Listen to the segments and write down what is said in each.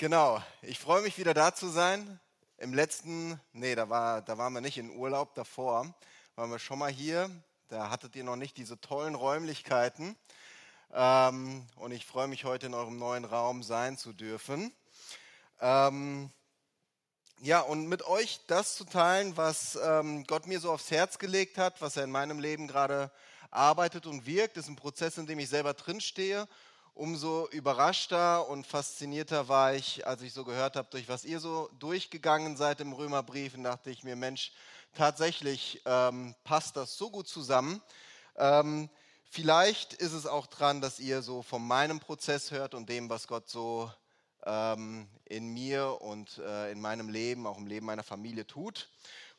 Genau, ich freue mich wieder da zu sein. Im letzten, nee, da, war, da waren wir nicht in Urlaub, davor waren wir schon mal hier. Da hattet ihr noch nicht diese tollen Räumlichkeiten. Ähm, und ich freue mich heute in eurem neuen Raum sein zu dürfen. Ähm, ja, und mit euch das zu teilen, was ähm, Gott mir so aufs Herz gelegt hat, was er in meinem Leben gerade arbeitet und wirkt, ist ein Prozess, in dem ich selber drinstehe umso überraschter und faszinierter war ich, als ich so gehört habe, durch was ihr so durchgegangen seid im Römerbrief. Und dachte ich mir, Mensch, tatsächlich ähm, passt das so gut zusammen. Ähm, vielleicht ist es auch dran, dass ihr so von meinem Prozess hört und dem, was Gott so ähm, in mir und äh, in meinem Leben, auch im Leben meiner Familie tut.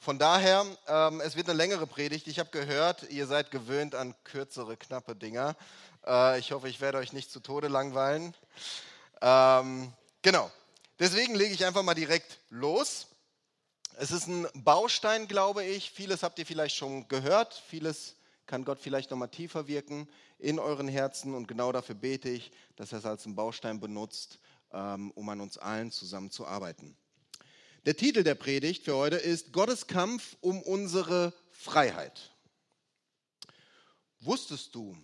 Von daher, ähm, es wird eine längere Predigt. Ich habe gehört, ihr seid gewöhnt an kürzere, knappe Dinger. Äh, ich hoffe, ich werde euch nicht zu Tode langweilen. Ähm, genau. Deswegen lege ich einfach mal direkt los. Es ist ein Baustein, glaube ich. Vieles habt ihr vielleicht schon gehört. Vieles kann Gott vielleicht noch mal tiefer wirken in euren Herzen. Und genau dafür bete ich, dass er es als einen Baustein benutzt, ähm, um an uns allen zusammen zu arbeiten. Der Titel der Predigt für heute ist Gottes Kampf um unsere Freiheit. Wusstest du,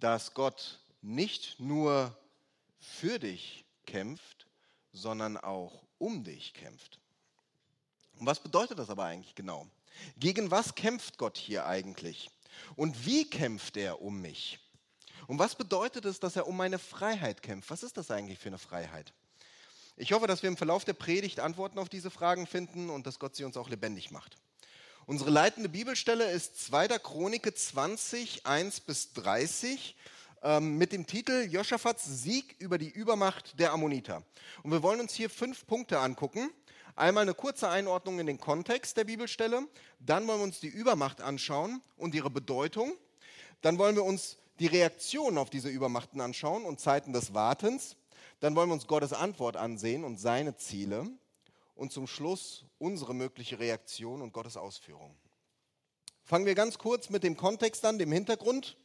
dass Gott nicht nur für dich kämpft, sondern auch um dich kämpft. Und was bedeutet das aber eigentlich genau? Gegen was kämpft Gott hier eigentlich? Und wie kämpft er um mich? Und was bedeutet es, dass er um meine Freiheit kämpft? Was ist das eigentlich für eine Freiheit? Ich hoffe, dass wir im Verlauf der Predigt Antworten auf diese Fragen finden und dass Gott sie uns auch lebendig macht. Unsere leitende Bibelstelle ist 2. Chronike 20, 1 bis 30 ähm, mit dem Titel Joschafats Sieg über die Übermacht der Ammoniter. Und wir wollen uns hier fünf Punkte angucken. Einmal eine kurze Einordnung in den Kontext der Bibelstelle, dann wollen wir uns die Übermacht anschauen und ihre Bedeutung, dann wollen wir uns die Reaktion auf diese Übermachten anschauen und Zeiten des Wartens, dann wollen wir uns Gottes Antwort ansehen und seine Ziele und zum Schluss unsere mögliche Reaktion und Gottes Ausführung. Fangen wir ganz kurz mit dem Kontext an, dem Hintergrund.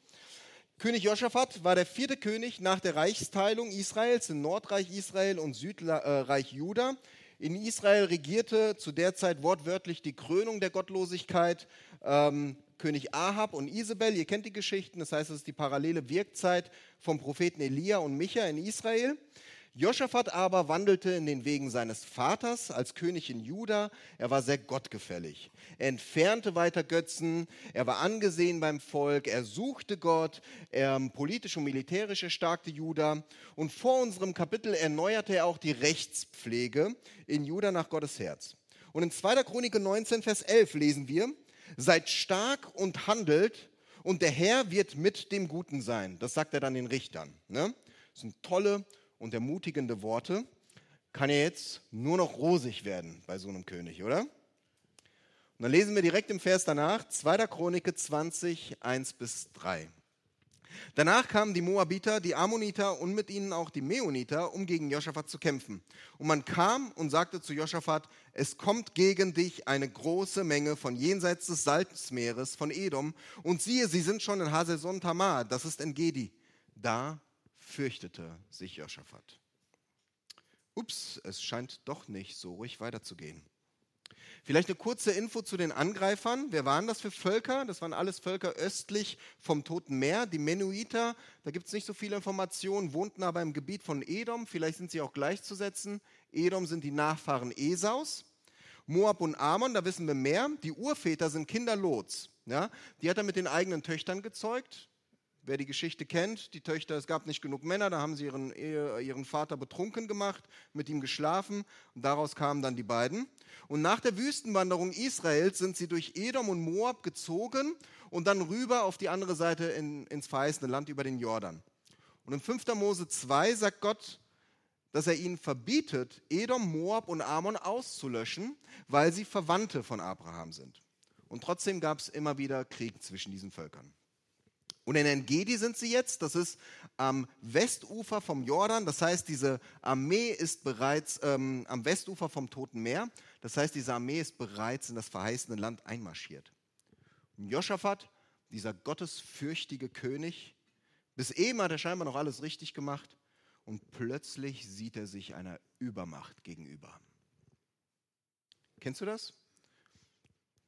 König Joschafat war der vierte König nach der Reichsteilung Israels in Nordreich Israel und Südreich Juda. In Israel regierte zu der Zeit wortwörtlich die Krönung der Gottlosigkeit ähm, König Ahab und Isabel. Ihr kennt die Geschichten, das heißt, es ist die parallele Wirkzeit vom Propheten Elia und Micha in Israel. Joschafat aber wandelte in den Wegen seines Vaters als König in Juda. Er war sehr gottgefällig. Er entfernte weiter Götzen. Er war angesehen beim Volk. Er suchte Gott. Er politisch und militärisch erstarkte Juda. Und vor unserem Kapitel erneuerte er auch die Rechtspflege in Juda nach Gottes Herz. Und in 2. Chronik 19, Vers 11 lesen wir, seid stark und handelt und der Herr wird mit dem Guten sein. Das sagt er dann den Richtern. Ne? Das sind tolle und ermutigende Worte, kann ja jetzt nur noch rosig werden bei so einem König, oder? Und dann lesen wir direkt im Vers danach, 2. Chronik 20, 1 bis 3. Danach kamen die Moabiter, die Ammoniter und mit ihnen auch die Meoniter, um gegen Joschafat zu kämpfen. Und man kam und sagte zu Joschafat, es kommt gegen dich eine große Menge von jenseits des Salzmeeres, von Edom. Und siehe, sie sind schon in Haselson Tamar, das ist in Gedi. Da fürchtete sich Joschafat. Ups, es scheint doch nicht so ruhig weiterzugehen. Vielleicht eine kurze Info zu den Angreifern. Wer waren das für Völker? Das waren alles Völker östlich vom Toten Meer. Die Menuiter, da gibt es nicht so viele Informationen, wohnten aber im Gebiet von Edom. Vielleicht sind sie auch gleichzusetzen. Edom sind die Nachfahren Esaus. Moab und Ammon, da wissen wir mehr. Die Urväter sind Kinder Lots. Ja? Die hat er mit den eigenen Töchtern gezeugt. Wer die Geschichte kennt, die Töchter, es gab nicht genug Männer, da haben sie ihren, ihren Vater betrunken gemacht, mit ihm geschlafen und daraus kamen dann die beiden. Und nach der Wüstenwanderung Israels sind sie durch Edom und Moab gezogen und dann rüber auf die andere Seite in, ins verheißene Land über den Jordan. Und in 5. Mose 2 sagt Gott, dass er ihnen verbietet, Edom, Moab und Ammon auszulöschen, weil sie Verwandte von Abraham sind. Und trotzdem gab es immer wieder Krieg zwischen diesen Völkern. Und in Engedi sind sie jetzt, das ist am Westufer vom Jordan, das heißt, diese Armee ist bereits ähm, am Westufer vom Toten Meer, das heißt, diese Armee ist bereits in das verheißene Land einmarschiert. Und Joschafat, dieser gottesfürchtige König, bis eben hat er scheinbar noch alles richtig gemacht und plötzlich sieht er sich einer Übermacht gegenüber. Kennst du das?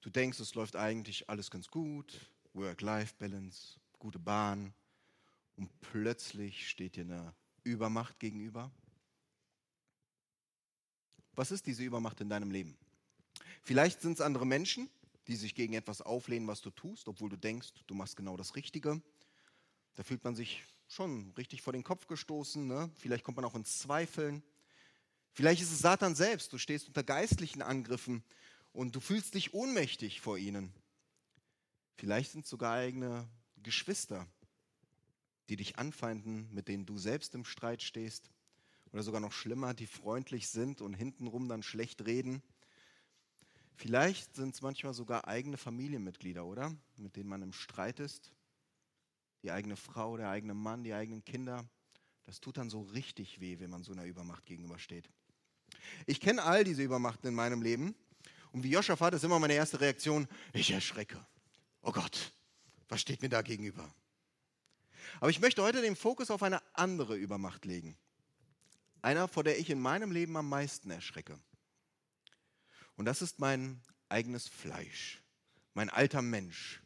Du denkst, es läuft eigentlich alles ganz gut, Work-Life-Balance, gute Bahn und plötzlich steht dir eine Übermacht gegenüber. Was ist diese Übermacht in deinem Leben? Vielleicht sind es andere Menschen, die sich gegen etwas auflehnen, was du tust, obwohl du denkst, du machst genau das Richtige. Da fühlt man sich schon richtig vor den Kopf gestoßen. Ne? Vielleicht kommt man auch ins Zweifeln. Vielleicht ist es Satan selbst. Du stehst unter geistlichen Angriffen und du fühlst dich ohnmächtig vor ihnen. Vielleicht sind es sogar eigene Geschwister, die dich anfeinden, mit denen du selbst im Streit stehst. Oder sogar noch schlimmer, die freundlich sind und hintenrum dann schlecht reden. Vielleicht sind es manchmal sogar eigene Familienmitglieder, oder? Mit denen man im Streit ist die eigene Frau, der eigene Mann, die eigenen Kinder. Das tut dann so richtig weh, wenn man so einer Übermacht gegenübersteht. Ich kenne all diese Übermachten in meinem Leben. Und wie Joschafat ist immer meine erste Reaktion, ich erschrecke. Oh Gott, was steht mir da gegenüber? Aber ich möchte heute den Fokus auf eine andere Übermacht legen. Einer, vor der ich in meinem Leben am meisten erschrecke. Und das ist mein eigenes Fleisch, mein alter Mensch,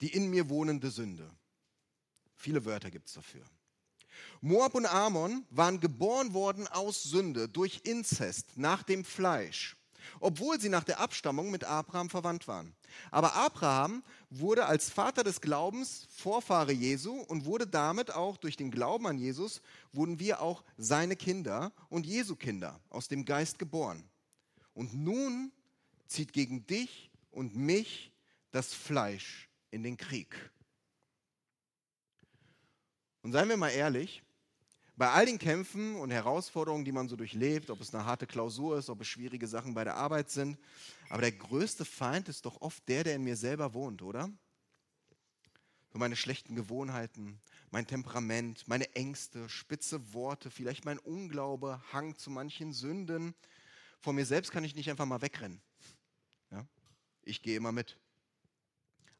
die in mir wohnende Sünde. Viele Wörter gibt es dafür. Moab und Ammon waren geboren worden aus Sünde durch Inzest nach dem Fleisch, obwohl sie nach der Abstammung mit Abraham verwandt waren. Aber Abraham wurde als Vater des Glaubens Vorfahre Jesu und wurde damit auch durch den Glauben an Jesus, wurden wir auch seine Kinder und Jesu Kinder aus dem Geist geboren. Und nun zieht gegen dich und mich das Fleisch in den Krieg. Und seien wir mal ehrlich, bei all den Kämpfen und Herausforderungen, die man so durchlebt, ob es eine harte Klausur ist, ob es schwierige Sachen bei der Arbeit sind, aber der größte Feind ist doch oft der, der in mir selber wohnt, oder? So meine schlechten Gewohnheiten, mein Temperament, meine Ängste, spitze Worte, vielleicht mein Unglaube, Hang zu manchen Sünden. Vor mir selbst kann ich nicht einfach mal wegrennen. Ja? Ich gehe immer mit.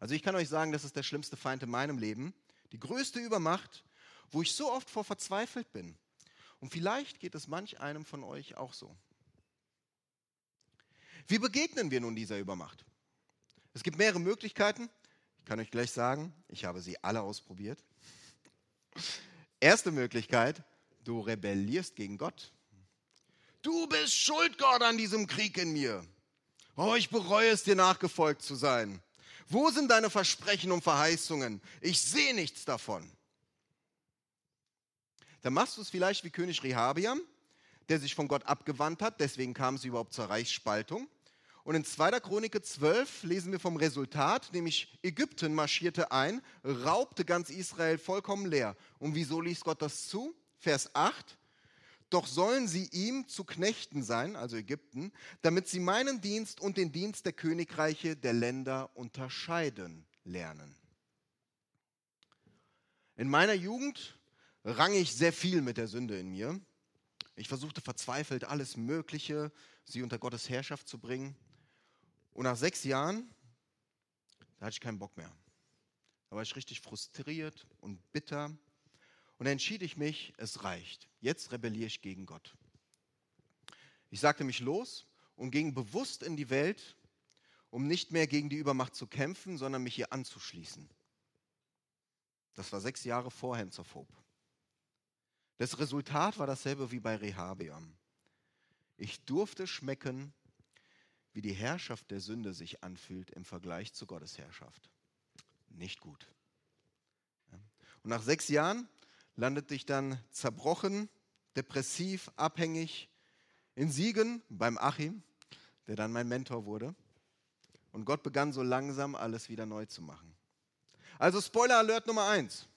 Also ich kann euch sagen, das ist der schlimmste Feind in meinem Leben. Die größte Übermacht, wo ich so oft vor verzweifelt bin. Und vielleicht geht es manch einem von euch auch so. Wie begegnen wir nun dieser Übermacht? Es gibt mehrere Möglichkeiten. Ich kann euch gleich sagen, ich habe sie alle ausprobiert. Erste Möglichkeit, du rebellierst gegen Gott. Du bist schuld, Gott, an diesem Krieg in mir. Oh, ich bereue es, dir nachgefolgt zu sein. Wo sind deine Versprechen und Verheißungen? Ich sehe nichts davon dann machst du es vielleicht wie König Rehabiam, der sich von Gott abgewandt hat, deswegen kam es überhaupt zur Reichsspaltung. Und in 2. Chronik 12 lesen wir vom Resultat, nämlich Ägypten marschierte ein, raubte ganz Israel vollkommen leer. Und wieso ließ Gott das zu? Vers 8. Doch sollen sie ihm zu Knechten sein, also Ägypten, damit sie meinen Dienst und den Dienst der Königreiche der Länder unterscheiden lernen. In meiner Jugend rang ich sehr viel mit der Sünde in mir. Ich versuchte verzweifelt alles Mögliche, sie unter Gottes Herrschaft zu bringen. Und nach sechs Jahren, da hatte ich keinen Bock mehr. Da war ich richtig frustriert und bitter. Und da entschied ich mich, es reicht. Jetzt rebelliere ich gegen Gott. Ich sagte mich los und ging bewusst in die Welt, um nicht mehr gegen die Übermacht zu kämpfen, sondern mich ihr anzuschließen. Das war sechs Jahre vor Henzerphob. Das Resultat war dasselbe wie bei Rehabeam. Ich durfte schmecken, wie die Herrschaft der Sünde sich anfühlt im Vergleich zu Gottes Herrschaft. Nicht gut. Und nach sechs Jahren landete ich dann zerbrochen, depressiv, abhängig in Siegen beim Achim, der dann mein Mentor wurde. Und Gott begann so langsam alles wieder neu zu machen. Also Spoiler Alert Nummer eins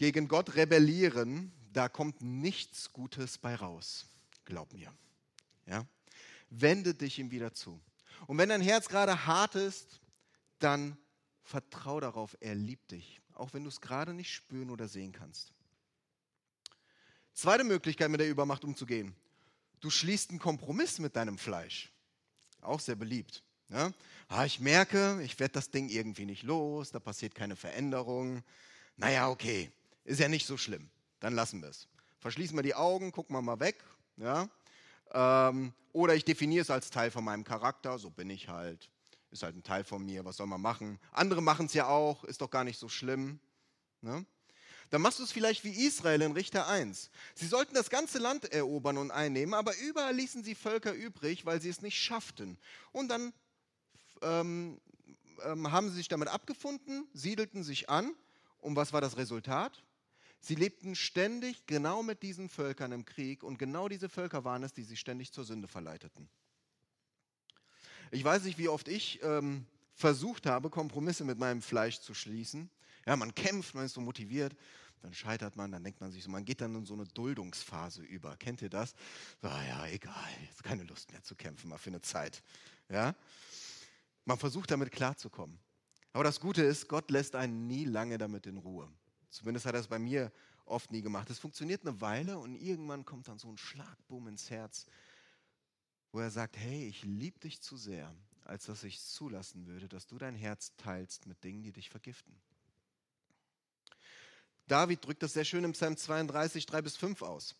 gegen Gott rebellieren, da kommt nichts Gutes bei raus. Glaub mir. Ja? Wende dich ihm wieder zu. Und wenn dein Herz gerade hart ist, dann vertrau darauf, er liebt dich, auch wenn du es gerade nicht spüren oder sehen kannst. Zweite Möglichkeit, mit der Übermacht umzugehen. Du schließt einen Kompromiss mit deinem Fleisch. Auch sehr beliebt. Ja? Ah, ich merke, ich werde das Ding irgendwie nicht los, da passiert keine Veränderung. Naja, okay, ist ja nicht so schlimm. dann lassen wir es. Verschließen wir die Augen, gucken wir mal weg. Ja? Ähm, oder ich definiere es als Teil von meinem Charakter, so bin ich halt. Ist halt ein Teil von mir, was soll man machen? Andere machen es ja auch, ist doch gar nicht so schlimm. Ne? Dann machst du es vielleicht wie Israel in Richter 1. Sie sollten das ganze Land erobern und einnehmen, aber überall ließen sie Völker übrig, weil sie es nicht schafften. Und dann ähm, ähm, haben sie sich damit abgefunden, siedelten sich an. Und was war das Resultat? Sie lebten ständig genau mit diesen Völkern im Krieg und genau diese Völker waren es, die sie ständig zur Sünde verleiteten. Ich weiß nicht, wie oft ich ähm, versucht habe, Kompromisse mit meinem Fleisch zu schließen. Ja, man kämpft, man ist so motiviert, dann scheitert man, dann denkt man sich so, man geht dann in so eine Duldungsphase über. Kennt ihr das? Ah ja, egal, jetzt keine Lust mehr zu kämpfen, mal für eine Zeit. Ja? Man versucht damit klarzukommen. Aber das Gute ist, Gott lässt einen nie lange damit in Ruhe. Zumindest hat er es bei mir oft nie gemacht. Es funktioniert eine Weile und irgendwann kommt dann so ein Schlagboom ins Herz, wo er sagt, hey, ich liebe dich zu sehr, als dass ich zulassen würde, dass du dein Herz teilst mit Dingen, die dich vergiften. David drückt das sehr schön im Psalm 32, 3 bis 5 aus.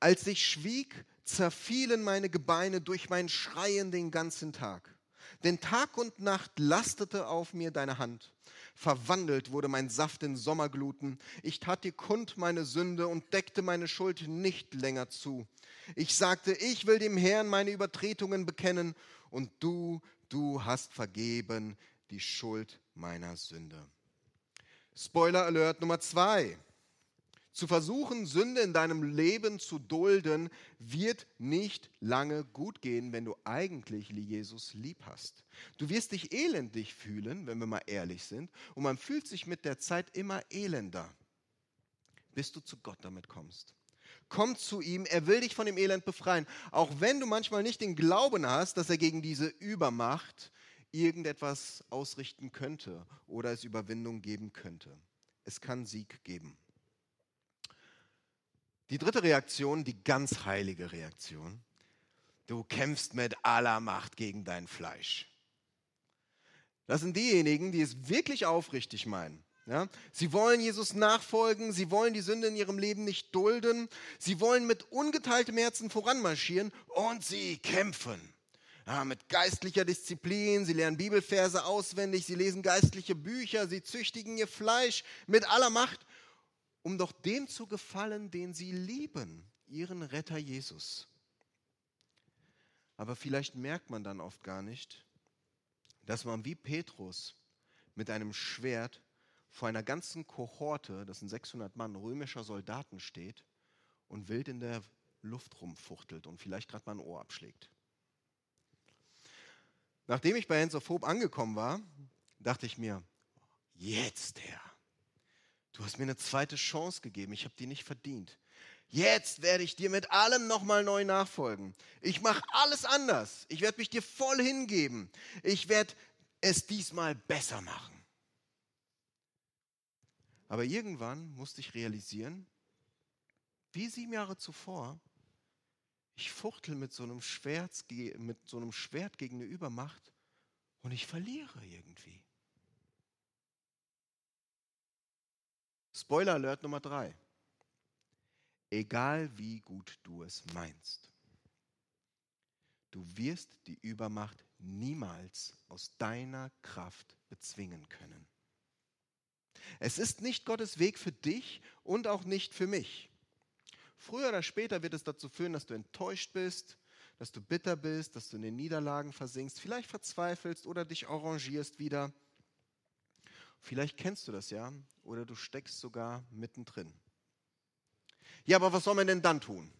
Als ich schwieg, zerfielen meine Gebeine durch mein Schreien den ganzen Tag. Denn Tag und Nacht lastete auf mir deine Hand. Verwandelt wurde mein Saft in Sommergluten. Ich tat dir kund meine Sünde und deckte meine Schuld nicht länger zu. Ich sagte, ich will dem Herrn meine Übertretungen bekennen und du, du hast vergeben die Schuld meiner Sünde. Spoiler Alert Nummer zwei. Zu versuchen, Sünde in deinem Leben zu dulden, wird nicht lange gut gehen, wenn du eigentlich Jesus lieb hast. Du wirst dich elendig fühlen, wenn wir mal ehrlich sind, und man fühlt sich mit der Zeit immer elender, bis du zu Gott damit kommst. Komm zu ihm, er will dich von dem Elend befreien, auch wenn du manchmal nicht den Glauben hast, dass er gegen diese Übermacht irgendetwas ausrichten könnte oder es Überwindung geben könnte. Es kann Sieg geben. Die dritte Reaktion, die ganz heilige Reaktion. Du kämpfst mit aller Macht gegen dein Fleisch. Das sind diejenigen, die es wirklich aufrichtig meinen. Ja? Sie wollen Jesus nachfolgen, sie wollen die Sünde in ihrem Leben nicht dulden, sie wollen mit ungeteiltem Herzen voranmarschieren und sie kämpfen ja, mit geistlicher Disziplin, sie lernen Bibelverse auswendig, sie lesen geistliche Bücher, sie züchtigen ihr Fleisch mit aller Macht, um doch dem zu gefallen, den sie lieben, ihren Retter Jesus. Aber vielleicht merkt man dann oft gar nicht, dass man wie Petrus mit einem Schwert vor einer ganzen Kohorte, das sind 600 Mann römischer Soldaten steht und wild in der Luft rumfuchtelt und vielleicht gerade mal ein Ohr abschlägt. Nachdem ich bei Hands of Hope angekommen war, dachte ich mir, jetzt Herr, du hast mir eine zweite Chance gegeben, ich habe die nicht verdient. Jetzt werde ich dir mit allem nochmal neu nachfolgen. Ich mache alles anders. Ich werde mich dir voll hingeben. Ich werde es diesmal besser machen. Aber irgendwann musste ich realisieren, wie sieben Jahre zuvor, ich fuchtel mit so einem Schwert, mit so einem Schwert gegen eine Übermacht und ich verliere irgendwie. Spoiler Alert Nummer drei. Egal wie gut du es meinst, du wirst die Übermacht niemals aus deiner Kraft bezwingen können. Es ist nicht Gottes Weg für dich und auch nicht für mich. Früher oder später wird es dazu führen, dass du enttäuscht bist, dass du bitter bist, dass du in den Niederlagen versinkst, vielleicht verzweifelst oder dich arrangierst wieder. Vielleicht kennst du das ja oder du steckst sogar mittendrin. Ja, aber was soll man denn dann tun?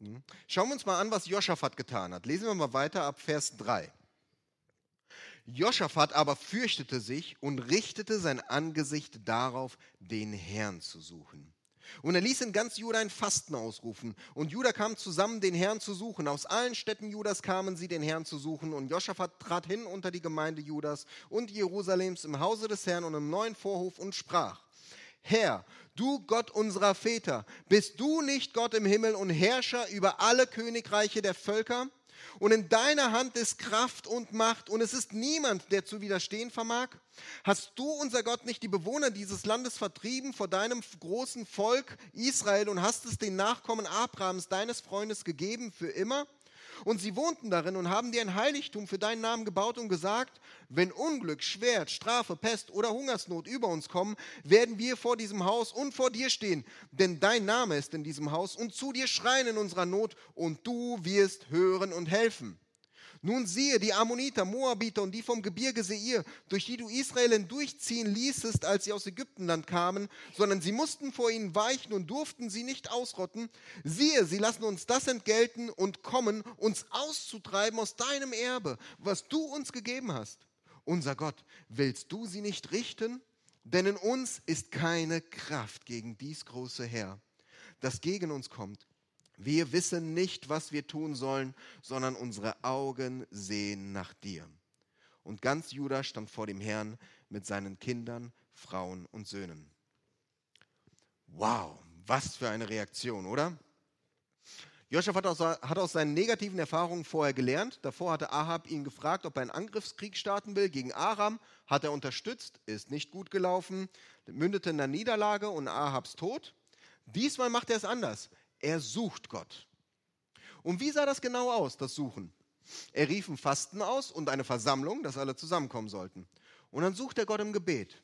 Hm? Schauen wir uns mal an, was Joschafat getan hat. Lesen wir mal weiter ab Vers 3. Joschafat aber fürchtete sich und richtete sein Angesicht darauf, den Herrn zu suchen. Und er ließ in ganz Juda ein Fasten ausrufen. Und Juda kam zusammen, den Herrn zu suchen. Aus allen Städten Judas kamen sie, den Herrn zu suchen. Und Joschafat trat hin unter die Gemeinde Judas und Jerusalems im Hause des Herrn und im neuen Vorhof und sprach, Herr, du Gott unserer Väter, bist du nicht Gott im Himmel und Herrscher über alle Königreiche der Völker? Und in deiner Hand ist Kraft und Macht und es ist niemand, der zu widerstehen vermag. Hast du, unser Gott, nicht die Bewohner dieses Landes vertrieben vor deinem großen Volk Israel und hast es den Nachkommen Abrahams, deines Freundes, gegeben für immer? Und sie wohnten darin und haben dir ein Heiligtum für deinen Namen gebaut und gesagt, wenn Unglück, Schwert, Strafe, Pest oder Hungersnot über uns kommen, werden wir vor diesem Haus und vor dir stehen, denn dein Name ist in diesem Haus und zu dir schreien in unserer Not und du wirst hören und helfen. Nun siehe, die Ammoniter, Moabiter und die vom Gebirge Seir, durch die du Israel hindurchziehen ließest, als sie aus Ägyptenland kamen, sondern sie mussten vor ihnen weichen und durften sie nicht ausrotten. Siehe, sie lassen uns das entgelten und kommen, uns auszutreiben aus deinem Erbe, was du uns gegeben hast. Unser Gott, willst du sie nicht richten? Denn in uns ist keine Kraft gegen dies große Heer, das gegen uns kommt. Wir wissen nicht, was wir tun sollen, sondern unsere Augen sehen nach dir. Und ganz Juda stand vor dem Herrn mit seinen Kindern, Frauen und Söhnen. Wow, was für eine Reaktion, oder? Joschaf hat hat aus, seinen negativen Erfahrungen vorher gelernt. Davor hatte Ahab ihn gefragt, ob er einen Angriffskrieg starten will gegen Aram. Hat er unterstützt, ist nicht gut gelaufen, mündete in der Niederlage und Ahabs Tod. Diesmal macht er es anders. Er sucht Gott. Und wie sah das genau aus, das Suchen? Er rief ein Fasten aus und eine Versammlung, dass alle zusammenkommen sollten. Und dann sucht er Gott im Gebet.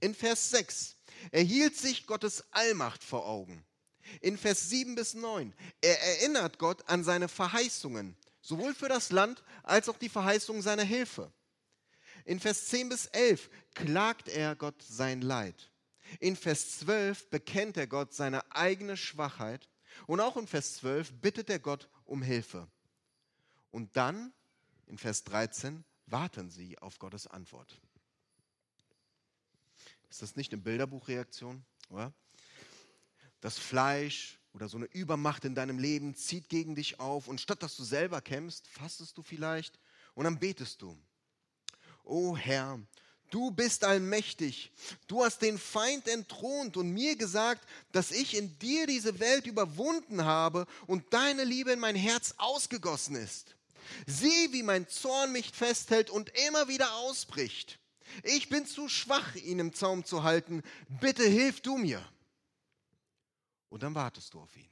In Vers 6 erhielt sich Gottes Allmacht vor Augen. In Vers 7 bis 9 er erinnert Gott an seine Verheißungen, sowohl für das Land als auch die Verheißungen seiner Hilfe. In Vers 10 bis 11 klagt er Gott sein Leid. In Vers 12 bekennt er Gott seine eigene Schwachheit und auch in Vers 12 bittet er Gott um Hilfe. Und dann in Vers 13 warten sie auf Gottes Antwort. Ist das nicht eine Bilderbuchreaktion? Oder? Das Fleisch oder so eine Übermacht in deinem Leben zieht gegen dich auf und statt dass du selber kämpfst, fastest du vielleicht und dann betest du. O Herr, Du bist allmächtig. Du hast den Feind entthront und mir gesagt, dass ich in dir diese Welt überwunden habe und deine Liebe in mein Herz ausgegossen ist. Sieh, wie mein Zorn mich festhält und immer wieder ausbricht. Ich bin zu schwach, ihn im Zaum zu halten. Bitte hilf du mir. Und dann wartest du auf ihn.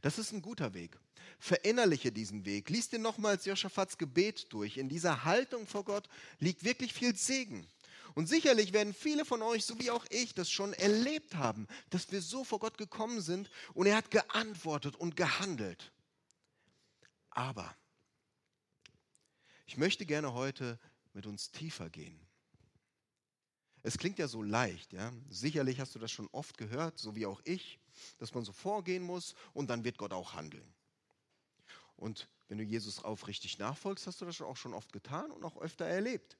Das ist ein guter Weg. Verinnerliche diesen Weg. Lies dir nochmals Joschafats Gebet durch. In dieser Haltung vor Gott liegt wirklich viel Segen. Und sicherlich werden viele von euch, so wie auch ich, das schon erlebt haben, dass wir so vor Gott gekommen sind und er hat geantwortet und gehandelt. Aber ich möchte gerne heute mit uns tiefer gehen. Es klingt ja so leicht, ja. Sicherlich hast du das schon oft gehört, so wie auch ich dass man so vorgehen muss und dann wird Gott auch handeln. Und wenn du Jesus aufrichtig nachfolgst, hast du das auch schon oft getan und auch öfter erlebt.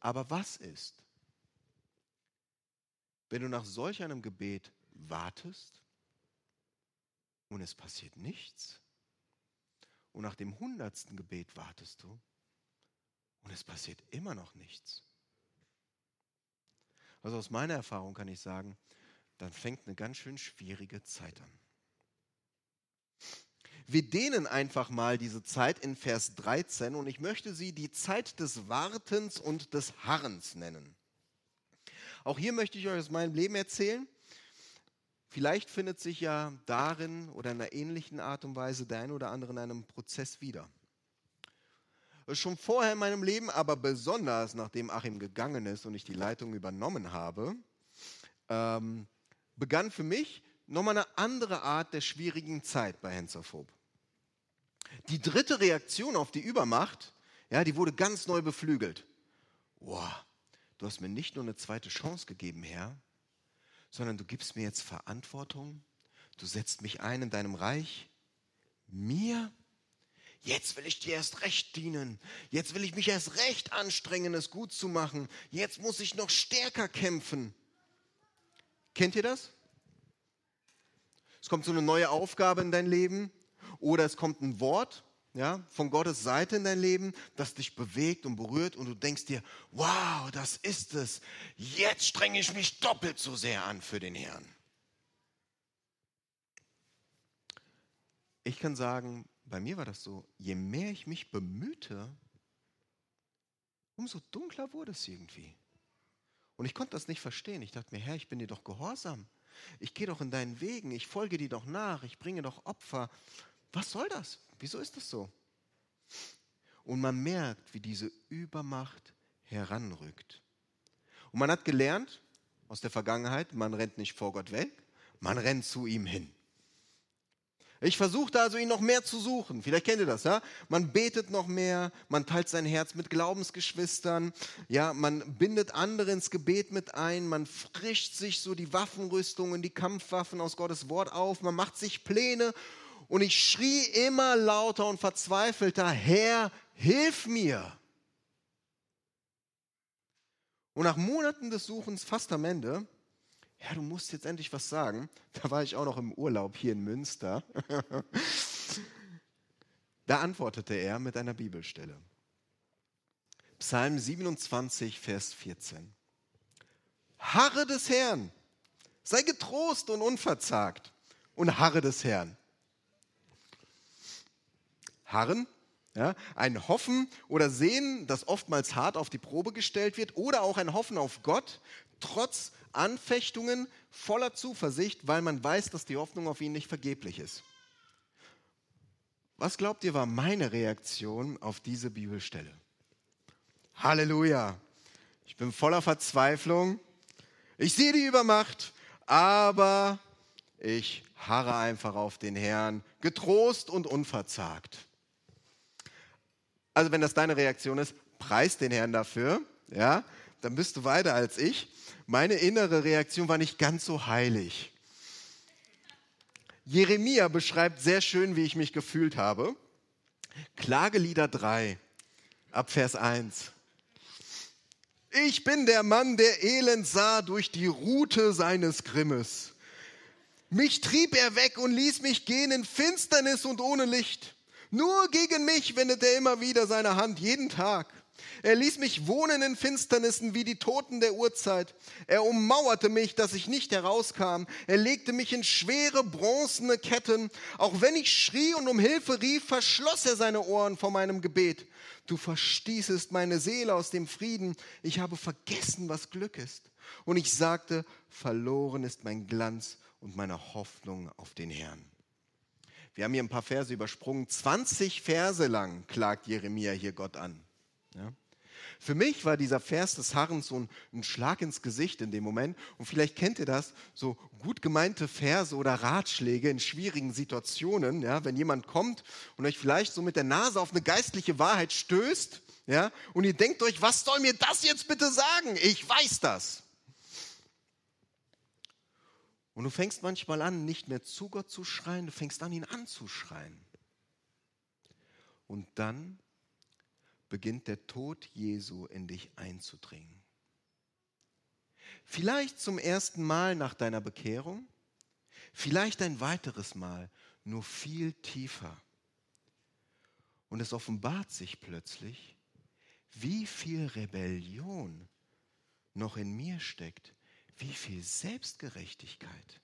Aber was ist, wenn du nach solch einem Gebet wartest und es passiert nichts? Und nach dem hundertsten Gebet wartest du und es passiert immer noch nichts. Also aus meiner Erfahrung kann ich sagen, dann fängt eine ganz schön schwierige Zeit an. Wir dehnen einfach mal diese Zeit in Vers 13 und ich möchte sie die Zeit des Wartens und des Harrens nennen. Auch hier möchte ich euch aus meinem Leben erzählen. Vielleicht findet sich ja darin oder in einer ähnlichen Art und Weise der ein oder andere in einem Prozess wieder. Schon vorher in meinem Leben, aber besonders nachdem Achim gegangen ist und ich die Leitung übernommen habe, ähm, begann für mich nochmal eine andere Art der schwierigen Zeit bei Hensophob. Die dritte Reaktion auf die Übermacht, ja, die wurde ganz neu beflügelt. Wow, du hast mir nicht nur eine zweite Chance gegeben, Herr, sondern du gibst mir jetzt Verantwortung, du setzt mich ein in deinem Reich. Mir? Jetzt will ich dir erst recht dienen. Jetzt will ich mich erst recht anstrengen, es gut zu machen. Jetzt muss ich noch stärker kämpfen. Kennt ihr das? Es kommt so eine neue Aufgabe in dein Leben oder es kommt ein Wort ja, von Gottes Seite in dein Leben, das dich bewegt und berührt und du denkst dir, wow, das ist es. Jetzt strenge ich mich doppelt so sehr an für den Herrn. ich kann sagen, bei mir war das so, je mehr ich mich bemühte, umso dunkler wurde es irgendwie. Und ich konnte das nicht verstehen. Ich dachte mir, Herr, ich bin dir doch gehorsam. Ich gehe doch in deinen Wegen, ich folge dir doch nach, ich bringe doch Opfer. Was soll das? Wieso ist das so? Und man merkt, wie diese Übermacht heranrückt. Und man hat gelernt aus der Vergangenheit, man rennt nicht vor Gott weg, man rennt zu ihm hin. Ich versuchte also, ihn noch mehr zu suchen. Vielleicht kennt ihr das, ja? Man betet noch mehr, man teilt sein Herz mit Glaubensgeschwistern, ja, man bindet andere ins Gebet mit ein, man frischt sich so die Waffenrüstungen, die Kampfwaffen aus Gottes Wort auf, man macht sich Pläne und ich schrie immer lauter und verzweifelter, Herr, hilf mir. Und nach Monaten des Suchens, fast am Ende, ja, du musst jetzt endlich was sagen. Da war ich auch noch im Urlaub hier in Münster. da antwortete er mit einer Bibelstelle. Psalm 27, Vers 14. Harre des Herrn, sei getrost und unverzagt und harre des Herrn. Harren, ja, ein Hoffen oder Sehen, das oftmals hart auf die Probe gestellt wird, oder auch ein Hoffen auf Gott, trotz Anfechtungen voller Zuversicht, weil man weiß, dass die Hoffnung auf ihn nicht vergeblich ist. Was glaubt ihr war meine Reaktion auf diese Bibelstelle? Halleluja! Ich bin voller Verzweiflung. Ich sehe die Übermacht, aber ich harre einfach auf den Herrn, getrost und unverzagt. Also wenn das deine Reaktion ist, preis den Herrn dafür, ja, dann bist du weiter als ich meine innere Reaktion war nicht ganz so heilig. Jeremia beschreibt sehr schön, wie ich mich gefühlt habe. Klagelieder 3, ab Vers 1. Ich bin der Mann, der Elend sah durch die Rute seines Grimmes. Mich trieb er weg und ließ mich gehen in Finsternis und ohne Licht. Nur gegen mich wendet er immer wieder seine Hand, jeden Tag. Er ließ mich wohnen in Finsternissen wie die Toten der Urzeit. Er ummauerte mich, dass ich nicht herauskam. Er legte mich in schwere bronzene Ketten. Auch wenn ich schrie und um Hilfe rief, verschloss er seine Ohren vor meinem Gebet. Du verstießest meine Seele aus dem Frieden. Ich habe vergessen, was Glück ist. Und ich sagte, verloren ist mein Glanz und meine Hoffnung auf den Herrn. Wir haben hier ein paar Verse übersprungen. 20 Verse lang klagt Jeremia hier Gott an. Ja? Für mich war dieser Vers des Harrens so ein, ein, Schlag ins Gesicht in dem Moment. Und vielleicht kennt ihr das, so gut gemeinte Verse oder Ratschläge in schwierigen Situationen, ja, wenn jemand kommt und euch vielleicht so mit der Nase auf eine geistliche Wahrheit stößt, ja, und ihr denkt euch, was soll mir das jetzt bitte sagen? Ich weiß das. Und du fängst manchmal an, nicht mehr zu Gott zu schreien, du fängst an, ihn anzuschreien. Und dann beginnt der Tod Jesu in dich einzudringen. Vielleicht zum ersten Mal nach deiner Bekehrung, vielleicht ein weiteres Mal, nur viel tiefer. Und es offenbart sich plötzlich, wie viel Rebellion noch in mir steckt, wie viel Selbstgerechtigkeit.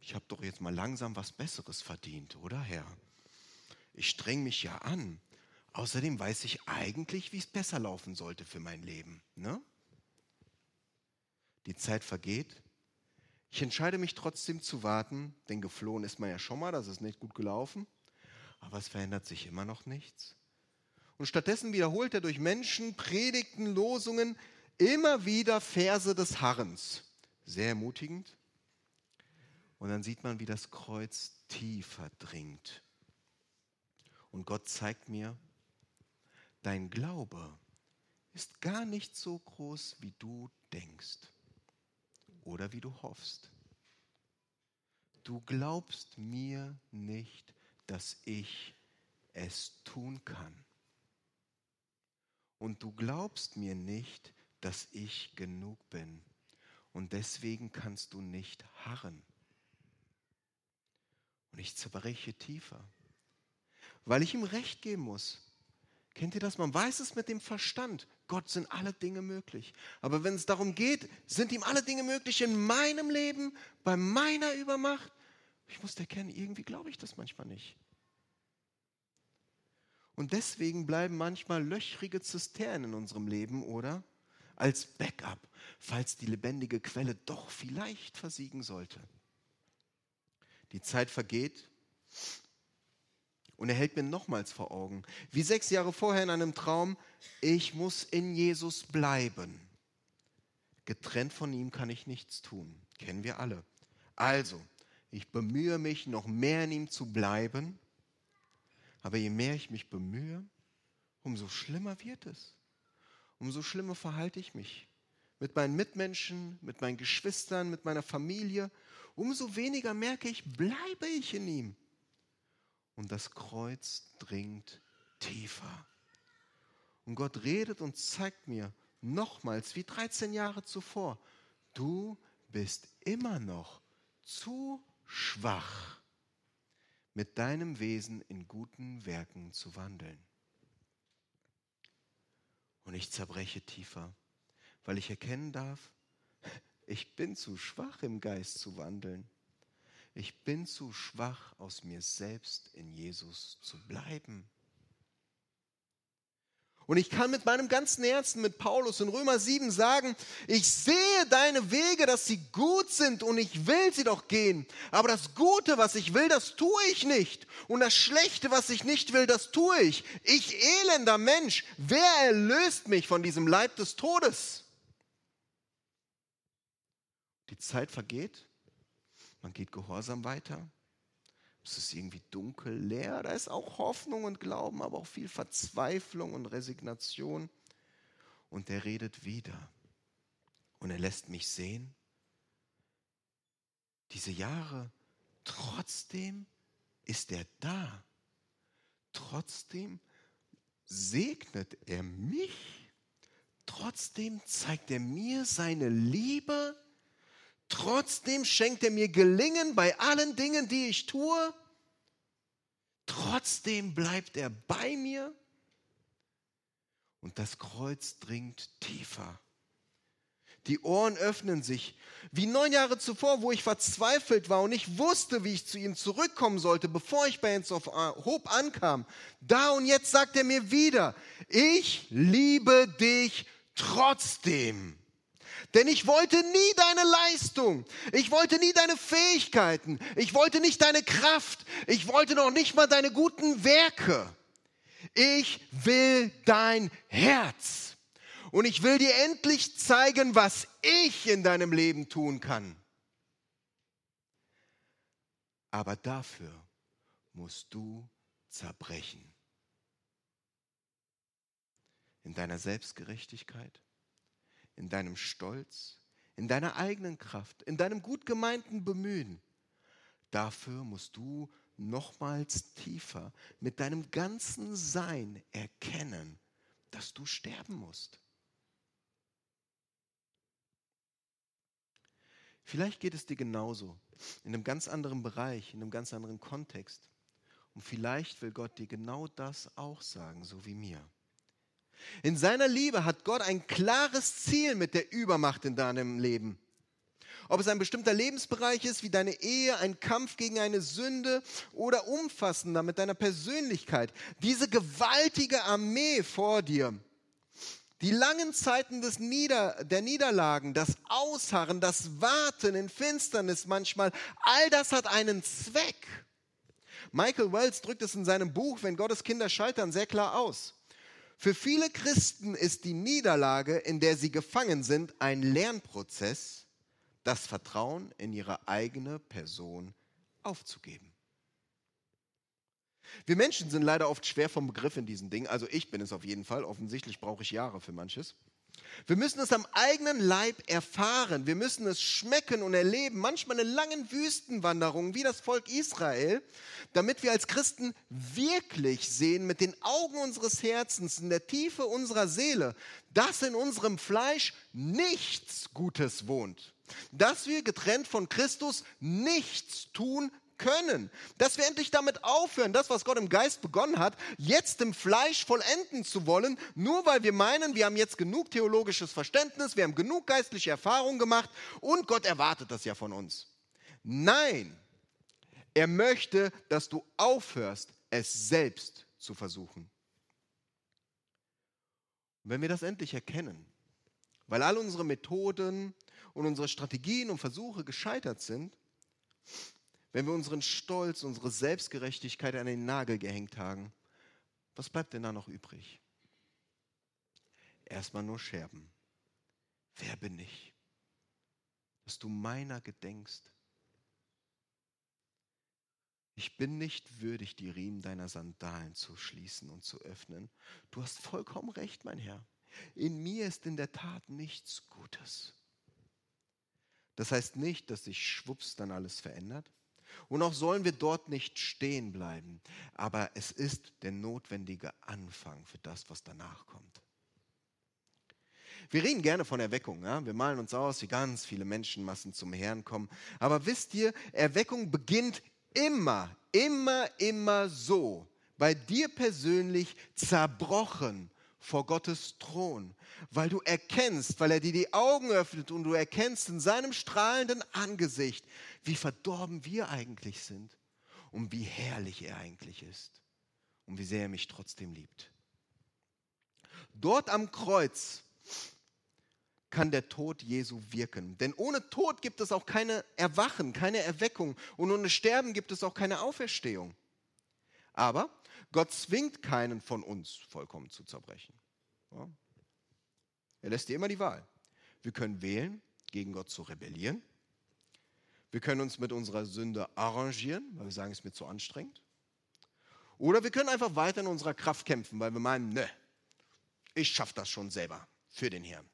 Ich habe doch jetzt mal langsam was Besseres verdient, oder Herr? Ich streng mich ja an, Außerdem weiß ich eigentlich, wie es besser laufen sollte für mein Leben. Ne? Die Zeit vergeht. Ich entscheide mich trotzdem zu warten, denn geflohen ist man ja schon mal, das ist nicht gut gelaufen. Aber es verändert sich immer noch nichts. Und stattdessen wiederholt er durch Menschen, Predigten, Losungen immer wieder Verse des Harrens. Sehr ermutigend. Und dann sieht man, wie das Kreuz tiefer dringt. Und Gott zeigt mir, dein Glaube ist gar nicht so groß, wie du denkst oder wie du hoffst. Du glaubst mir nicht, dass ich es tun kann. Und du glaubst mir nicht, dass ich genug bin. Und deswegen kannst du nicht harren. Und ich zerbreche tiefer, weil ich ihm recht geben muss. Kennt ihr das? Man weiß es mit dem Verstand. Gott sind alle Dinge möglich. Aber wenn es darum geht, sind ihm alle Dinge möglich in meinem Leben, bei meiner Übermacht? Ich muss erkennen, irgendwie glaube ich das manchmal nicht. Und deswegen bleiben manchmal löchrige Zisternen in unserem Leben, oder? Als Backup, falls die lebendige Quelle doch vielleicht versiegen sollte. Die Zeit vergeht und er hält mir nochmals vor Augen, wie sechs Jahre vorher in einem Traum, ich muss in Jesus bleiben. Getrennt von ihm kann ich nichts tun. Kennen wir alle. Also, ich bemühe mich, noch mehr in ihm zu bleiben. Aber je mehr ich mich bemühe, umso schlimmer wird es. Umso schlimmer verhalte ich mich. Mit meinen Mitmenschen, mit meinen Geschwistern, mit meiner Familie. Umso weniger merke ich, bleibe ich in ihm. Und das Kreuz dringt tiefer. Und Gott redet und zeigt mir nochmals, wie 13 Jahre zuvor, du bist immer noch zu schwach, mit deinem Wesen in guten Werken zu wandeln. Und ich zerbreche tiefer, weil ich erkennen darf, ich bin zu schwach im Geist zu wandeln. Ich bin zu schwach, aus mir selbst in Jesus zu bleiben. Und ich kann mit meinem ganzen Herzen mit Paulus in Römer 7 sagen, ich sehe deine Wege, dass sie gut sind und ich will sie doch gehen. Aber das Gute, was ich will, das tue ich nicht. Und das Schlechte, was ich nicht will, das tue ich. Ich elender Mensch, wer erlöst mich von diesem Leib des Todes? Die Zeit vergeht, man geht gehorsam weiter es ist irgendwie dunkel, leer. Da ist auch Hoffnung und Glauben, aber auch viel Verzweiflung und Resignation. Und er redet wieder. Und er lässt mich sehen, diese Jahre, trotzdem ist er da. Trotzdem segnet er mich. Trotzdem zeigt er mir seine Liebe Trotzdem schenkt er mir Gelingen bei allen Dingen, die ich tue. Trotzdem bleibt er bei mir. Und das Kreuz dringt tiefer. Die Ohren öffnen sich. Wie neun Jahre zuvor, wo ich verzweifelt war und ich wusste, wie ich zu ihm zurückkommen sollte, bevor ich bei Ends of Hope ankam. Da und jetzt sagt er mir wieder, ich liebe dich trotzdem. Denn ich wollte nie deine Leistung. Ich wollte nie deine Fähigkeiten. Ich wollte nicht deine Kraft. Ich wollte noch nicht mal deine guten Werke. Ich will dein Herz. Und ich will dir endlich zeigen, was ich in deinem Leben tun kann. Aber dafür musst du zerbrechen. In deiner Selbstgerechtigkeit, in deinem Stolz, in deiner eigenen Kraft, in deinem gut gemeinten Bemühen. Dafür musst du nochmals tiefer mit deinem ganzen Sein erkennen, dass du sterben musst. Vielleicht geht es dir genauso, in einem ganz anderen Bereich, in einem ganz anderen Kontext. Und vielleicht will Gott dir genau das auch sagen, so wie mir. In seiner Liebe hat Gott ein klares Ziel mit der Übermacht in deinem Leben. Ob es ein bestimmter Lebensbereich ist, wie deine Ehe, ein Kampf gegen eine Sünde oder umfassender mit deiner Persönlichkeit. Diese gewaltige Armee vor dir. Die langen Zeiten des Nieder, der Niederlagen, das Ausharren, das Warten in Finsternis manchmal, all das hat einen Zweck. Michael Wells drückt es in seinem Buch Wenn Gottes Kinder scheitern sehr klar aus. Für viele Christen ist die Niederlage, in der sie gefangen sind, ein Lernprozess, das Vertrauen in ihre eigene Person aufzugeben. Wir Menschen sind leider oft schwer vom Begriff in diesen Dingen. Also ich bin es auf jeden Fall. Offensichtlich brauche ich Jahre für manches. Wir müssen es am eigenen Leib erfahren. Wir müssen es schmecken und erleben. Manchmal in langen Wüstenwanderungen wie das Volk Israel, damit wir als Christen wirklich sehen mit den Augen unseres Herzens, in der Tiefe unserer Seele, dass in unserem Fleisch nichts Gutes wohnt. Dass wir getrennt von Christus nichts tun können. Dass wir endlich damit aufhören, das, was Gott im Geist begonnen hat, jetzt im Fleisch vollenden zu wollen, nur weil wir meinen, wir haben jetzt genug theologisches Verständnis, wir haben genug geistliche Erfahrung gemacht und Gott erwartet das ja von uns. Nein, er möchte, dass du aufhörst, es selbst zu versuchen. Und wenn wir das endlich erkennen, weil all unsere Methoden und unsere Strategien und Versuche gescheitert sind, wenn wir unseren Stolz, unsere Selbstgerechtigkeit an den Nagel gehängt haben, was bleibt denn da noch übrig? Erstmal nur Scherben. Wer bin ich? Dass du meiner gedenkst. Ich bin nicht würdig, die Riemen deiner Sandalen zu schließen und zu öffnen. Du hast vollkommen recht, mein Herr. In mir ist in der Tat nichts Gutes. Das heißt nicht, dass sich schwupps dann alles verändert. Und auch sollen wir dort nicht stehen bleiben. Aber es ist der notwendige Anfang für das, was danach kommt. Wir reden gerne von Erweckung. Ja? Wir malen uns aus, wie ganz viele Menschenmassen zum Herrn kommen. Aber wisst ihr, Erweckung beginnt immer, immer, immer so. Bei dir persönlich zerbrochen vor Gottes Thron, weil du erkennst, weil er dir die Augen öffnet und du erkennst in seinem strahlenden Angesicht, wie verdorben wir eigentlich sind und wie herrlich er eigentlich ist und wie sehr er mich trotzdem liebt. Dort am Kreuz kann der Tod Jesu wirken. Denn ohne Tod gibt es auch keine Erwachen, keine Erweckung und ohne Sterben gibt es auch keine Auferstehung. Aber Gott zwingt keinen von uns vollkommen zu zerbrechen. Ja. Er lässt dir immer die Wahl. Wir können wählen, gegen Gott zu rebellieren. Wir können uns mit unserer Sünde arrangieren, weil wir sagen, es ist mir zu anstrengend. Oder wir können einfach weiter in unserer Kraft kämpfen, weil wir meinen, ne, ich schaffe das schon selber für den Herrn.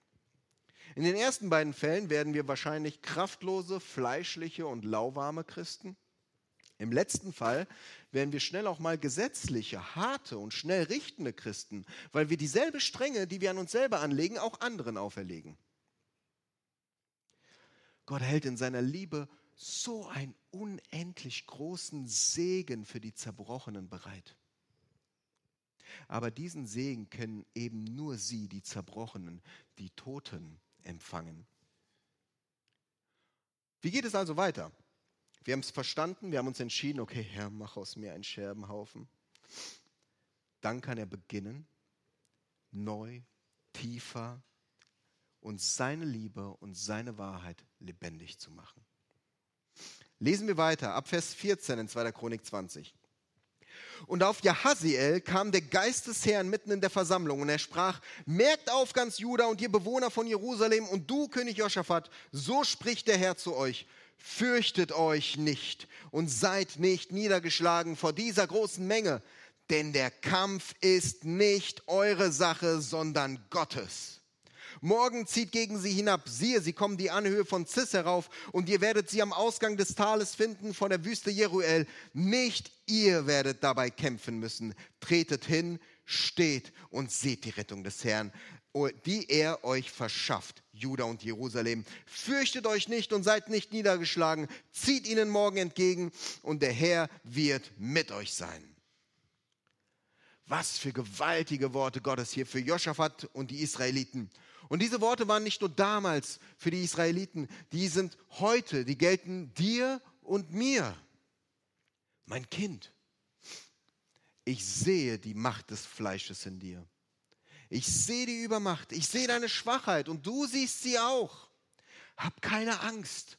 In den ersten beiden Fällen werden wir wahrscheinlich kraftlose, fleischliche und lauwarme Christen. Im letzten Fall werden wir schnell auch mal gesetzliche, harte und schnell richtende Christen, weil wir dieselbe Strenge, die wir an uns selber anlegen, auch anderen auferlegen. Gott hält in seiner Liebe so einen unendlich großen Segen für die Zerbrochenen bereit. Aber diesen Segen kennen eben nur sie, die Zerbrochenen, die Toten, empfangen. Wie geht es also weiter? Wir haben es verstanden, wir haben uns entschieden, okay, Herr, mach aus mir einen Scherbenhaufen. Dann kann er beginnen, neu, tiefer und seine Liebe und seine Wahrheit lebendig zu machen. Lesen wir weiter, ab Vers 14 in 2. Chronik 20. Und auf Jahaziel kam der Geist des Herrn mitten in der Versammlung und er sprach, merkt auf ganz Juda und ihr Bewohner von Jerusalem und du, König Josaphat, so spricht der Herr zu euch, fürchtet euch nicht und seid nicht niedergeschlagen vor dieser großen Menge, denn der Kampf ist nicht eure Sache, sondern Gottes. Morgen zieht gegen sie hinab. Siehe, sie kommen die Anhöhe von Cis herauf und ihr werdet sie am Ausgang des Tales finden von der Wüste Jeruel. Nicht ihr werdet dabei kämpfen müssen. Tretet hin, steht und seht die Rettung des Herrn, die er euch verschafft. Juda und Jerusalem. Fürchtet euch nicht und seid nicht niedergeschlagen. Zieht ihnen morgen entgegen und der Herr wird mit euch sein. Was für gewaltige Worte Gottes hier für Joschafat und die Israeliten. Und diese Worte waren nicht nur damals für die Israeliten, die sind heute, die gelten dir und mir. Mein Kind, ich sehe die Macht des Fleisches in dir. Ich sehe die Übermacht, ich sehe deine Schwachheit und du siehst sie auch. Hab keine Angst.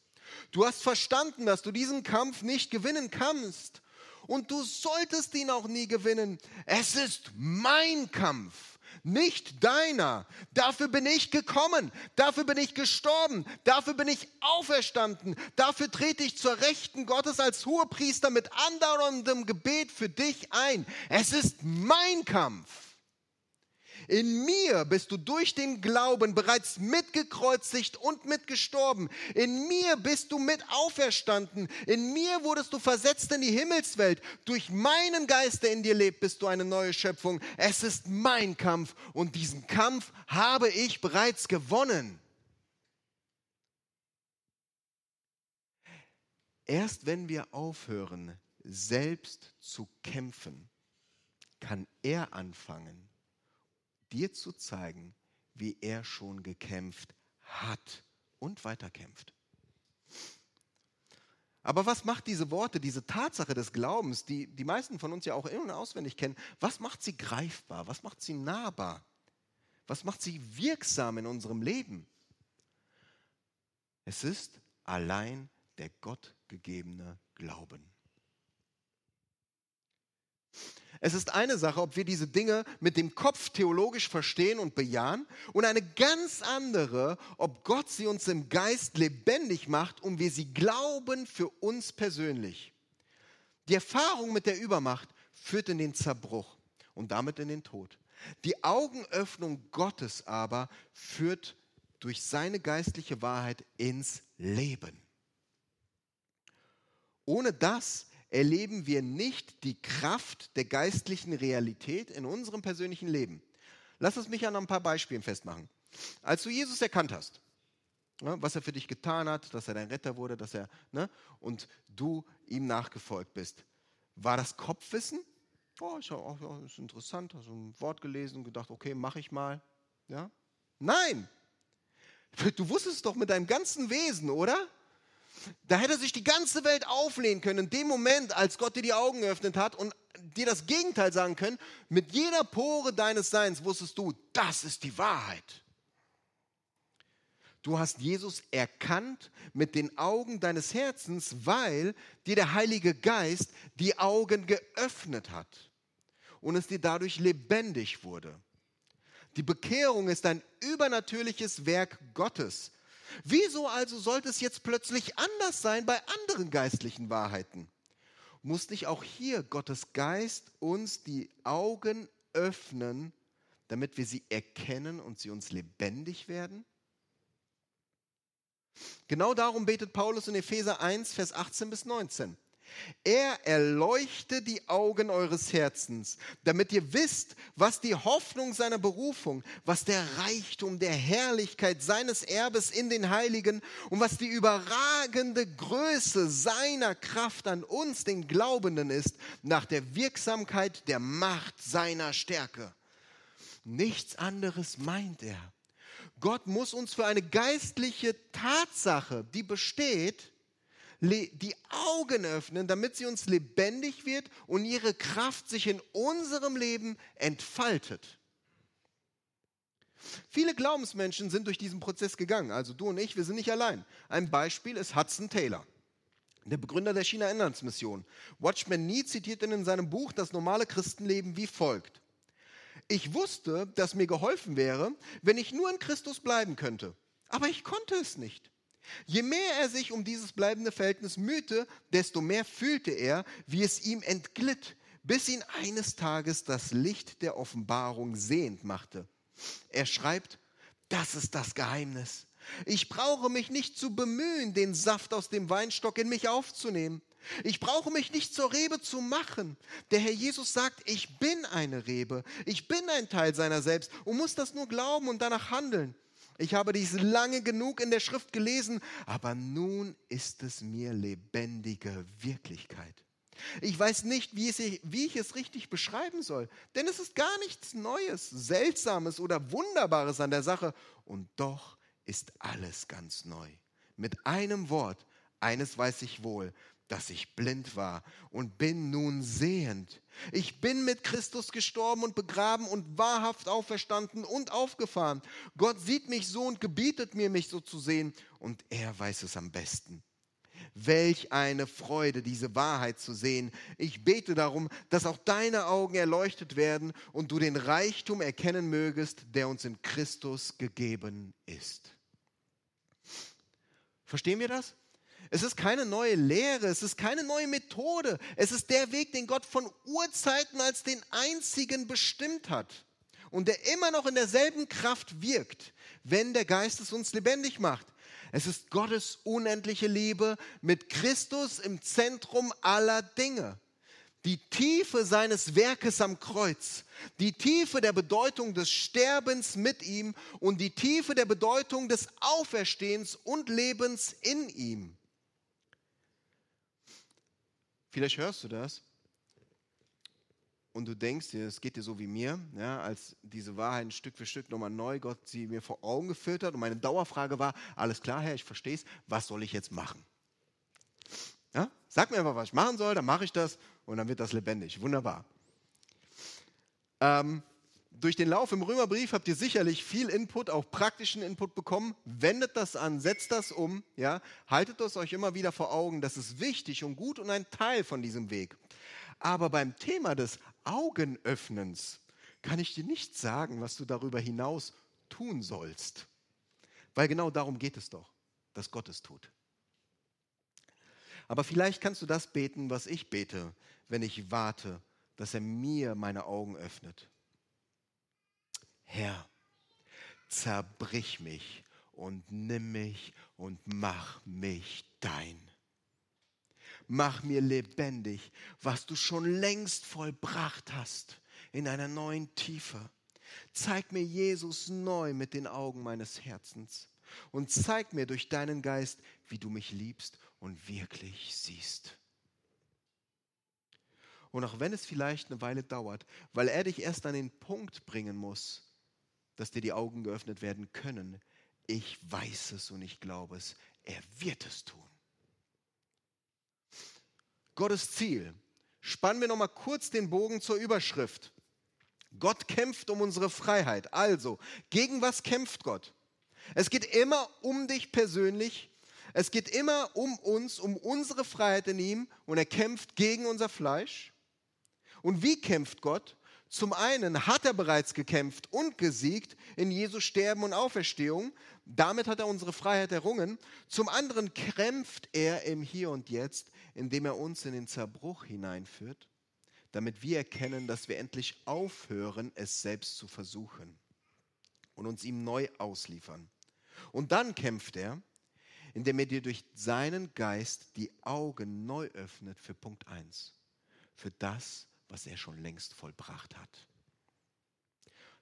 Du hast verstanden, dass du diesen Kampf nicht gewinnen kannst. Und du solltest ihn auch nie gewinnen. Es ist mein Kampf nicht deiner. Dafür bin ich gekommen, dafür bin ich gestorben, dafür bin ich auferstanden, dafür trete ich zur Rechten Gottes als Hohepriester mit andauerndem Gebet für dich ein. Es ist mein Kampf. In mir bist du durch den Glauben bereits mitgekreuzigt und mitgestorben. In mir bist du mit auferstanden. In mir wurdest du versetzt in die Himmelswelt. Durch meinen Geist, der in dir lebt, bist du eine neue Schöpfung. Es ist mein Kampf und diesen Kampf habe ich bereits gewonnen. Erst wenn wir aufhören, selbst zu kämpfen, kann er anfangen, dir zu zeigen, wie er schon gekämpft hat und weiterkämpft. Aber was macht diese Worte, diese Tatsache des Glaubens, die die meisten von uns ja auch in- und auswendig kennen, was macht sie greifbar? Was macht sie nahbar? Was macht sie wirksam in unserem Leben? Es ist allein der gottgegebene Glauben. Es ist eine Sache, ob wir diese Dinge mit dem Kopf theologisch verstehen und bejahen und eine ganz andere, ob Gott sie uns im Geist lebendig macht und wir sie glauben für uns persönlich. Die Erfahrung mit der Übermacht führt in den Zerbruch und damit in den Tod. Die Augenöffnung Gottes aber führt durch seine geistliche Wahrheit ins Leben. Ohne das erleben wir nicht die Kraft der geistlichen Realität in unserem persönlichen Leben. Lass es mich an ein paar Beispielen festmachen. Als du Jesus erkannt hast, ne, was er für dich getan hat, dass er dein Retter wurde, dass er ne, und du ihm nachgefolgt bist, war das Kopfwissen? Oh, ich habe, das ist interessant, hast ein Wort gelesen und gedacht, okay, mache ich mal. Ja? Nein, du wusstest es doch mit deinem ganzen Wesen, oder? Da hätte sich die ganze Welt auflehnen können, in dem Moment, als Gott dir die Augen geöffnet hat und dir das Gegenteil sagen können. Mit jeder Pore deines Seins wusstest du, das ist die Wahrheit. Du hast Jesus erkannt mit den Augen deines Herzens, weil dir der Heilige Geist die Augen geöffnet hat und es dir dadurch lebendig wurde. Die Bekehrung ist ein übernatürliches Werk Gottes, Wieso also sollte es jetzt plötzlich anders sein bei anderen geistlichen Wahrheiten? Muss nicht auch hier Gottes Geist uns die Augen öffnen, damit wir sie erkennen und sie uns lebendig werden? Genau darum betet Paulus in Epheser 1, Vers 18 bis 19. Er erleuchte die Augen eures Herzens, damit ihr wisst, was die Hoffnung seiner Berufung, was der Reichtum der Herrlichkeit seines Erbes in den Heiligen und was die überragende Größe seiner Kraft an uns, den Glaubenden, ist, nach der Wirksamkeit der Macht seiner Stärke. Nichts anderes meint er. Gott muss uns für eine geistliche Tatsache, die besteht, die Augen öffnen, damit sie uns lebendig wird und ihre Kraft sich in unserem Leben entfaltet. Viele Glaubensmenschen sind durch diesen Prozess gegangen. Also du und ich, wir sind nicht allein. Ein Beispiel ist Hudson Taylor, der Begründer der China-Inlandsmission. Watchman Nee zitiert in seinem Buch Das normale Christenleben wie folgt. Ich wusste, dass mir geholfen wäre, wenn ich nur in Christus bleiben könnte. Aber ich konnte es nicht. Je mehr er sich um dieses bleibende Verhältnis mühte, desto mehr fühlte er, wie es ihm entglitt, bis ihn eines Tages das Licht der Offenbarung sehend machte. Er schreibt, das ist das Geheimnis. Ich brauche mich nicht zu bemühen, den Saft aus dem Weinstock in mich aufzunehmen. Ich brauche mich nicht zur Rebe zu machen. Der Herr Jesus sagt, ich bin eine Rebe. Ich bin ein Teil seiner selbst und muss das nur glauben und danach handeln. Ich habe dies lange genug in der Schrift gelesen, aber nun ist es mir lebendige Wirklichkeit. Ich weiß nicht, wie, ich es richtig beschreiben soll, denn es ist gar nichts Neues, Seltsames oder Wunderbares an der Sache. Und doch ist alles ganz neu. Mit einem Wort, eines weiß ich wohl, dass ich blind war und bin nun sehend. Ich bin mit Christus gestorben und begraben und wahrhaft auferstanden und aufgefahren. Gott sieht mich so und gebietet mir, mich so zu sehen, und er weiß es am besten. Welch eine Freude, diese Wahrheit zu sehen. Ich bete darum, dass auch deine Augen erleuchtet werden und du den Reichtum erkennen mögest, der uns in Christus gegeben ist. Verstehen wir das? Es ist keine neue Lehre, es ist keine neue Methode. Es ist der Weg, den Gott von Urzeiten als den einzigen bestimmt hat und der immer noch in derselben Kraft wirkt, wenn der Geist es uns lebendig macht. Es ist Gottes unendliche Liebe mit Christus im Zentrum aller Dinge. Die Tiefe seines Werkes am Kreuz, die Tiefe der Bedeutung des Sterbens mit ihm und die Tiefe der Bedeutung des Auferstehens und Lebens in ihm. Vielleicht hörst du das und du denkst dir, es geht dir so wie mir, ja, als diese Wahrheit Stück für Stück nochmal neu Gott sie mir vor Augen geführt hat. Und meine Dauerfrage war, alles klar, Herr, ich verstehe es, was soll ich jetzt machen? Ja? Sag mir einfach, was ich machen soll, dann mache ich das und dann wird das lebendig. Wunderbar. Ähm, durch den Lauf im Römerbrief habt ihr sicherlich viel Input, auch praktischen Input bekommen. Wendet das an, setzt das um, ja? haltet das euch immer wieder vor Augen. Das ist wichtig und gut und ein Teil von diesem Weg. Aber beim Thema des Augenöffnens kann ich dir nicht sagen, was du darüber hinaus tun sollst. Weil genau darum geht es doch, dass Gott es tut. Aber vielleicht kannst du das beten, was ich bete, wenn ich warte, dass er mir meine Augen öffnet. Herr, zerbrich mich und nimm mich und mach mich dein. Mach mir lebendig, was du schon längst vollbracht hast in einer neuen Tiefe. Zeig mir Jesus neu mit den Augen meines Herzens und zeig mir durch deinen Geist, wie du mich liebst und wirklich siehst. Und auch wenn es vielleicht eine Weile dauert, weil er dich erst an den Punkt bringen muss, dass dir die Augen geöffnet werden können, ich weiß es und ich glaube es, er wird es tun. Gottes Ziel. Spannen wir noch mal kurz den Bogen zur Überschrift. Gott kämpft um unsere Freiheit. Also, gegen was kämpft Gott? Es geht immer um dich persönlich. Es geht immer um uns, um unsere Freiheit in ihm. Und er kämpft gegen unser Fleisch. Und wie kämpft Gott? Zum einen hat er bereits gekämpft und gesiegt in Jesu Sterben und Auferstehung. Damit hat er unsere Freiheit errungen. Zum anderen kämpft er im Hier und Jetzt, indem er uns in den Zerbruch hineinführt damit wir erkennen, dass wir endlich aufhören, es selbst zu versuchen und uns ihm neu ausliefern. Und dann kämpft er, indem er dir durch seinen Geist die Augen neu öffnet für Punkt 1, für das, was er schon längst vollbracht hat,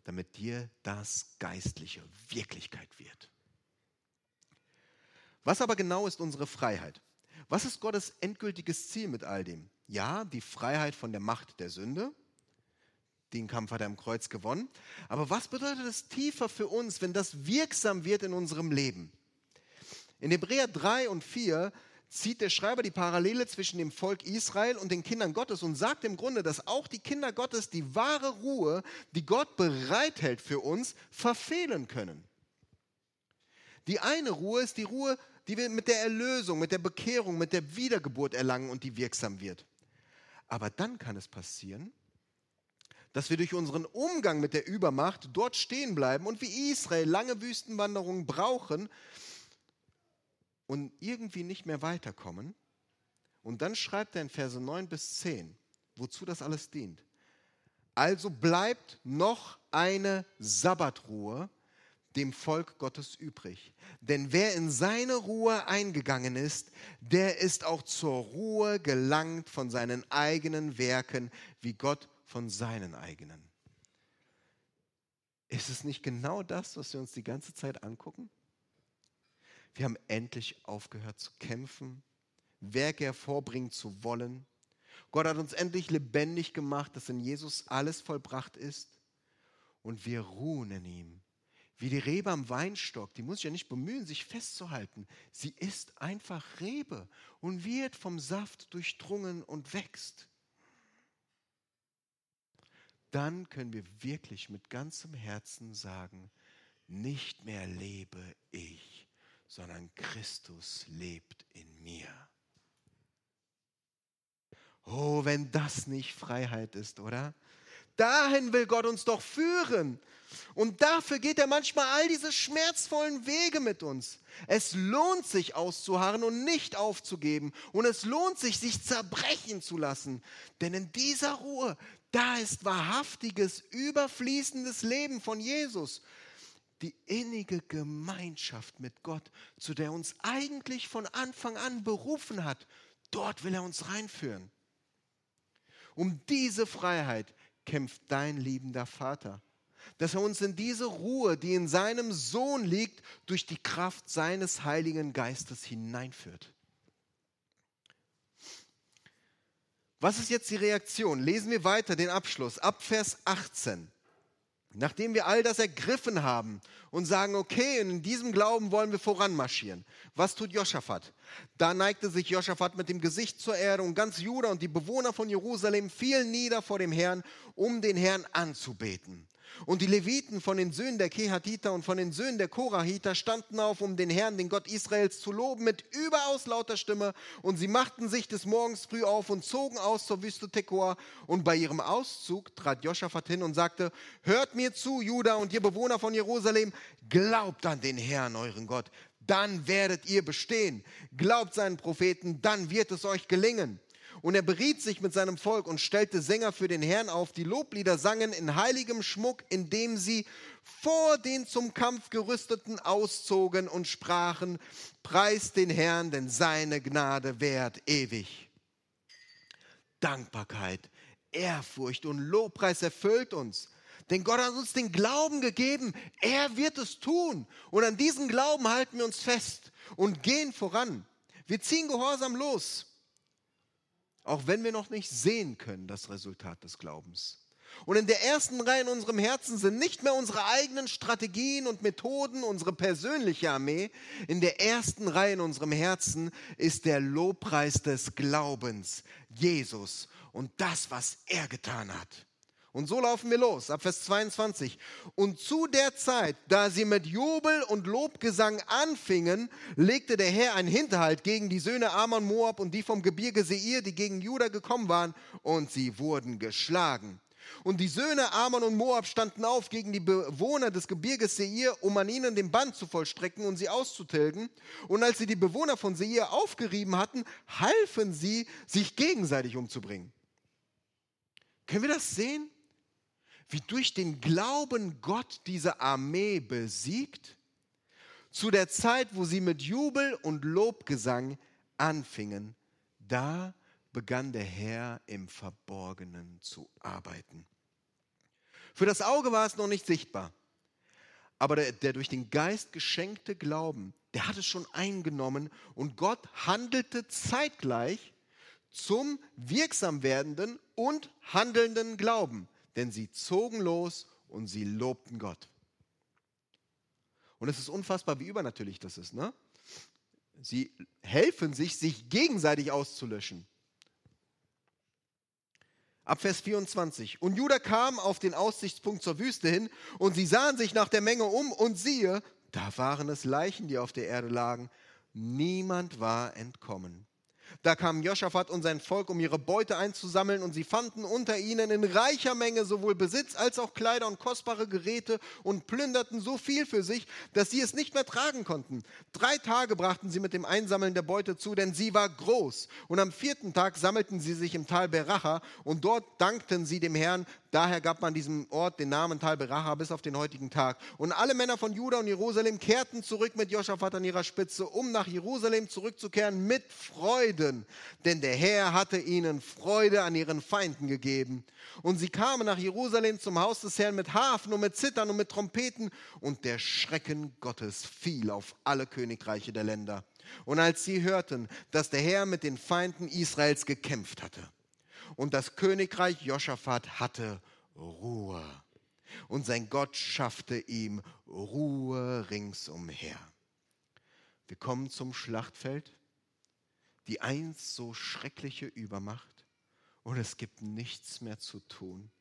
damit dir das Geistliche Wirklichkeit wird. Was aber genau ist unsere Freiheit? Was ist Gottes endgültiges Ziel mit all dem? Ja, die Freiheit von der Macht der Sünde. Den Kampf hat er am Kreuz gewonnen. Aber was bedeutet es tiefer für uns, wenn das wirksam wird in unserem Leben? In Hebräer 3 und 4 zieht der Schreiber die Parallele zwischen dem Volk Israel und den Kindern Gottes und sagt im Grunde, dass auch die Kinder Gottes die wahre Ruhe, die Gott bereithält für uns, verfehlen können. Die eine Ruhe ist die Ruhe, die wir mit der Erlösung, mit der Bekehrung, mit der Wiedergeburt erlangen und die wirksam wird. Aber dann kann es passieren, dass wir durch unseren Umgang mit der Übermacht dort stehen bleiben und wie Israel lange Wüstenwanderungen brauchen und irgendwie nicht mehr weiterkommen. Und dann schreibt er in Verse 9 bis 10, wozu das alles dient. Also bleibt noch eine Sabbatruhe dem Volk Gottes übrig. Denn wer in seine Ruhe eingegangen ist, der ist auch zur Ruhe gelangt von seinen eigenen Werken, wie Gott von seinen eigenen. Ist es nicht genau das, was wir uns die ganze Zeit angucken? Wir haben endlich aufgehört zu kämpfen, Werke hervorbringen zu wollen. Gott hat uns endlich lebendig gemacht, dass in Jesus alles vollbracht ist. Und wir ruhen in ihm wie die Rebe am Weinstock, die muss sich ja nicht bemühen, sich festzuhalten. Sie ist einfach Rebe und wird vom Saft durchdrungen und wächst. Dann können wir wirklich mit ganzem Herzen sagen, nicht mehr lebe ich, sondern Christus lebt in mir. Oh, wenn das nicht Freiheit ist, oder? Dahin will Gott uns doch führen. Und dafür geht er manchmal all diese schmerzvollen Wege mit uns. Es lohnt sich auszuharren und nicht aufzugeben. Und es lohnt sich, sich zerbrechen zu lassen. Denn in dieser Ruhe, da ist wahrhaftiges, überfließendes Leben von Jesus. Die innige Gemeinschaft mit Gott, zu der uns eigentlich von Anfang an berufen hat. Dort will er uns reinführen. Um diese Freiheit kämpft dein liebender Vater. Dass er uns in diese Ruhe, die in seinem Sohn liegt, durch die Kraft seines Heiligen Geistes hineinführt. Was ist jetzt die Reaktion? Lesen wir weiter den Abschluss ab Vers 18. Nachdem wir all das ergriffen haben und sagen, okay, in diesem Glauben wollen wir voranmarschieren. Was tut Josaphat? Da neigte sich Josaphat mit dem Gesicht zur Erde und ganz Juda und die Bewohner von Jerusalem fielen nieder vor dem Herrn, um den Herrn anzubeten. Und die Leviten von den Söhnen der Kehatiter und von den Söhnen der Korahiter standen auf, um den Herrn, den Gott Israels, zu loben mit überaus lauter Stimme. Und sie machten sich des Morgens früh auf und zogen aus zur Wüste Tekoa. Und bei ihrem Auszug trat Joschafat hin und sagte, hört mir zu, Juda und ihr Bewohner von Jerusalem, glaubt an den Herrn, euren Gott, dann werdet ihr bestehen. Glaubt seinen Propheten, dann wird es euch gelingen. Und er beriet sich mit seinem Volk und stellte Sänger für den Herrn auf, die Loblieder sangen in heiligem Schmuck, indem sie vor den zum Kampf gerüsteten auszogen und sprachen, preist den Herrn, denn seine Gnade währt ewig. Dankbarkeit, Ehrfurcht und Lobpreis erfüllt uns. Denn Gott hat uns den Glauben gegeben, er wird es tun. Und an diesen Glauben halten wir uns fest und gehen voran. Wir ziehen gehorsam los auch wenn wir noch nicht sehen können das Resultat des Glaubens. Und in der ersten Reihe in unserem Herzen sind nicht mehr unsere eigenen Strategien und Methoden, unsere persönliche Armee. In der ersten Reihe in unserem Herzen ist der Lobpreis des Glaubens, Jesus und das, was er getan hat. Und so laufen wir los, ab Vers 22. Und zu der Zeit, da sie mit Jubel und Lobgesang anfingen, legte der Herr einen Hinterhalt gegen die Söhne Ammon, Moab und die vom Gebirge Seir, die gegen Juda gekommen waren, und sie wurden geschlagen. Und die Söhne Ammon und Moab standen auf gegen die Bewohner des Gebirges Seir, um an ihnen den Bann zu vollstrecken und sie auszutilgen. Und als sie die Bewohner von Seir aufgerieben hatten, halfen sie, sich gegenseitig umzubringen. Können wir das sehen? Wie durch den Glauben Gott diese Armee besiegt, zu der Zeit, wo sie mit Jubel und Lobgesang anfingen, da begann der Herr im Verborgenen zu arbeiten. Für das Auge war es noch nicht sichtbar, aber der, der durch den Geist geschenkte Glauben, der hat es schon eingenommen und Gott handelte zeitgleich zum wirksam werdenden und handelnden Glauben denn sie zogen los und sie lobten Gott. Und es ist unfassbar, wie übernatürlich das ist. Ne? Sie helfen sich, sich gegenseitig auszulöschen. Ab Vers 24. Und Judah kam auf den Aussichtspunkt zur Wüste hin und sie sahen sich nach der Menge um und siehe, da waren es Leichen, die auf der Erde lagen. Niemand war entkommen. Da kamen Joschafat und sein Volk, um ihre Beute einzusammeln, und sie fanden unter ihnen in reicher Menge sowohl Besitz als auch Kleider und kostbare Geräte und plünderten so viel für sich, dass sie es nicht mehr tragen konnten. Drei Tage brachten sie mit dem Einsammeln der Beute zu, denn sie war groß. Und am vierten Tag sammelten sie sich im Tal Beracha, und dort dankten sie dem Herrn. Daher gab man diesem Ort den Namen Tal Beracha bis auf den heutigen Tag. Und alle Männer von Juda und Jerusalem kehrten zurück mit Joschafat an ihrer Spitze, um nach Jerusalem zurückzukehren mit Freude Juden, denn der Herr hatte ihnen Freude an ihren Feinden gegeben. Und sie kamen nach Jerusalem zum Haus des Herrn mit Hafen und mit Zittern und mit Trompeten, und der Schrecken Gottes fiel auf alle Königreiche der Länder. Und als sie hörten, dass der Herr mit den Feinden Israels gekämpft hatte, und das Königreich Joschafat hatte Ruhe, und sein Gott schaffte ihm Ruhe ringsumher. Wir kommen zum Schlachtfeld die einst so schreckliche Übermacht und es gibt nichts mehr zu tun,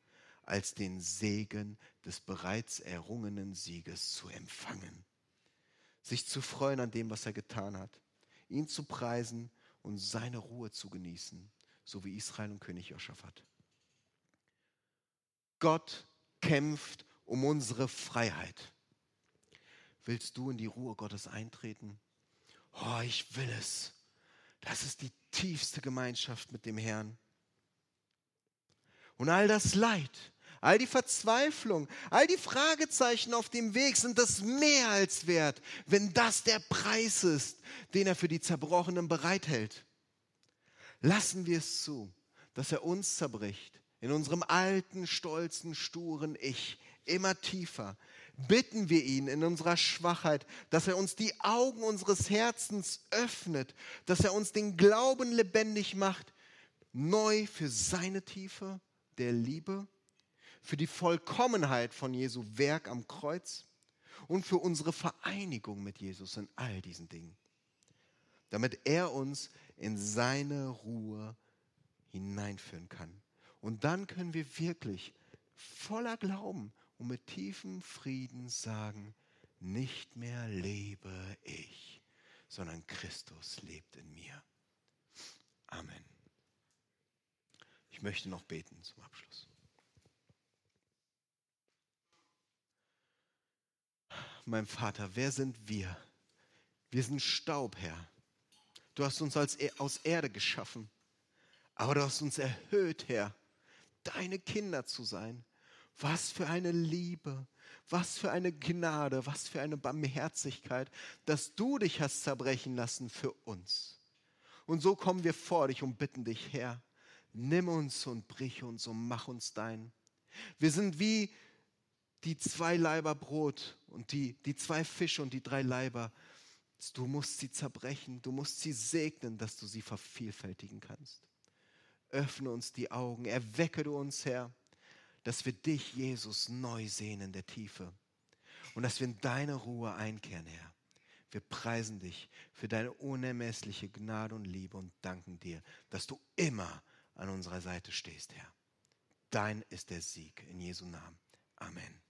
als den Segen des bereits errungenen Sieges zu empfangen, sich zu freuen an dem, was er getan hat, ihn zu preisen und seine Ruhe zu genießen, so wie Israel und König Joschafat. Gott kämpft um unsere Freiheit. Willst du in die Ruhe Gottes eintreten? Oh, ich will es. Das ist die tiefste Gemeinschaft mit dem Herrn. Und all das Leid, all die Verzweiflung, all die Fragezeichen auf dem Weg sind das mehr als wert, wenn das der Preis ist, den er für die Zerbrochenen bereithält. Lassen wir es zu, dass er uns zerbricht, in unserem alten, stolzen, sturen Ich, immer tiefer, bitten wir ihn in unserer Schwachheit, dass er uns die Augen unseres Herzens öffnet, dass er uns den Glauben lebendig macht, neu für seine Tiefe der Liebe, für die Vollkommenheit von Jesu Werk am Kreuz und für unsere Vereinigung mit Jesus in all diesen Dingen, damit er uns in seine Ruhe hineinführen kann. Und dann können wir wirklich voller Glauben und mit tiefem Frieden sagen, nicht mehr lebe ich, sondern Christus lebt in mir. Amen. Ich möchte noch beten zum Abschluss. Mein Vater, wer sind wir? Wir sind Staub, Herr. Du hast uns als, e-, aus Erde geschaffen, aber du hast uns erhöht, Herr, deine Kinder zu sein. Was für eine Liebe, was für eine Gnade, was für eine Barmherzigkeit, dass du dich hast zerbrechen lassen für uns. Und so kommen wir vor dich und bitten dich, Herr, nimm uns und brich uns und mach uns dein. Wir sind wie die zwei Leiber Brot und die, die zwei Fische und die drei Leiber. Du musst sie zerbrechen, du musst sie segnen, dass du sie vervielfältigen kannst. Öffne uns die Augen, erwecke du uns, Herr, dass wir dich, Jesus, neu sehen in der Tiefe und dass wir in deine Ruhe einkehren, Herr. Wir preisen dich für deine unermessliche Gnade und Liebe und danken dir, dass du immer an unserer Seite stehst, Herr. Dein ist der Sieg in Jesu Namen. Amen.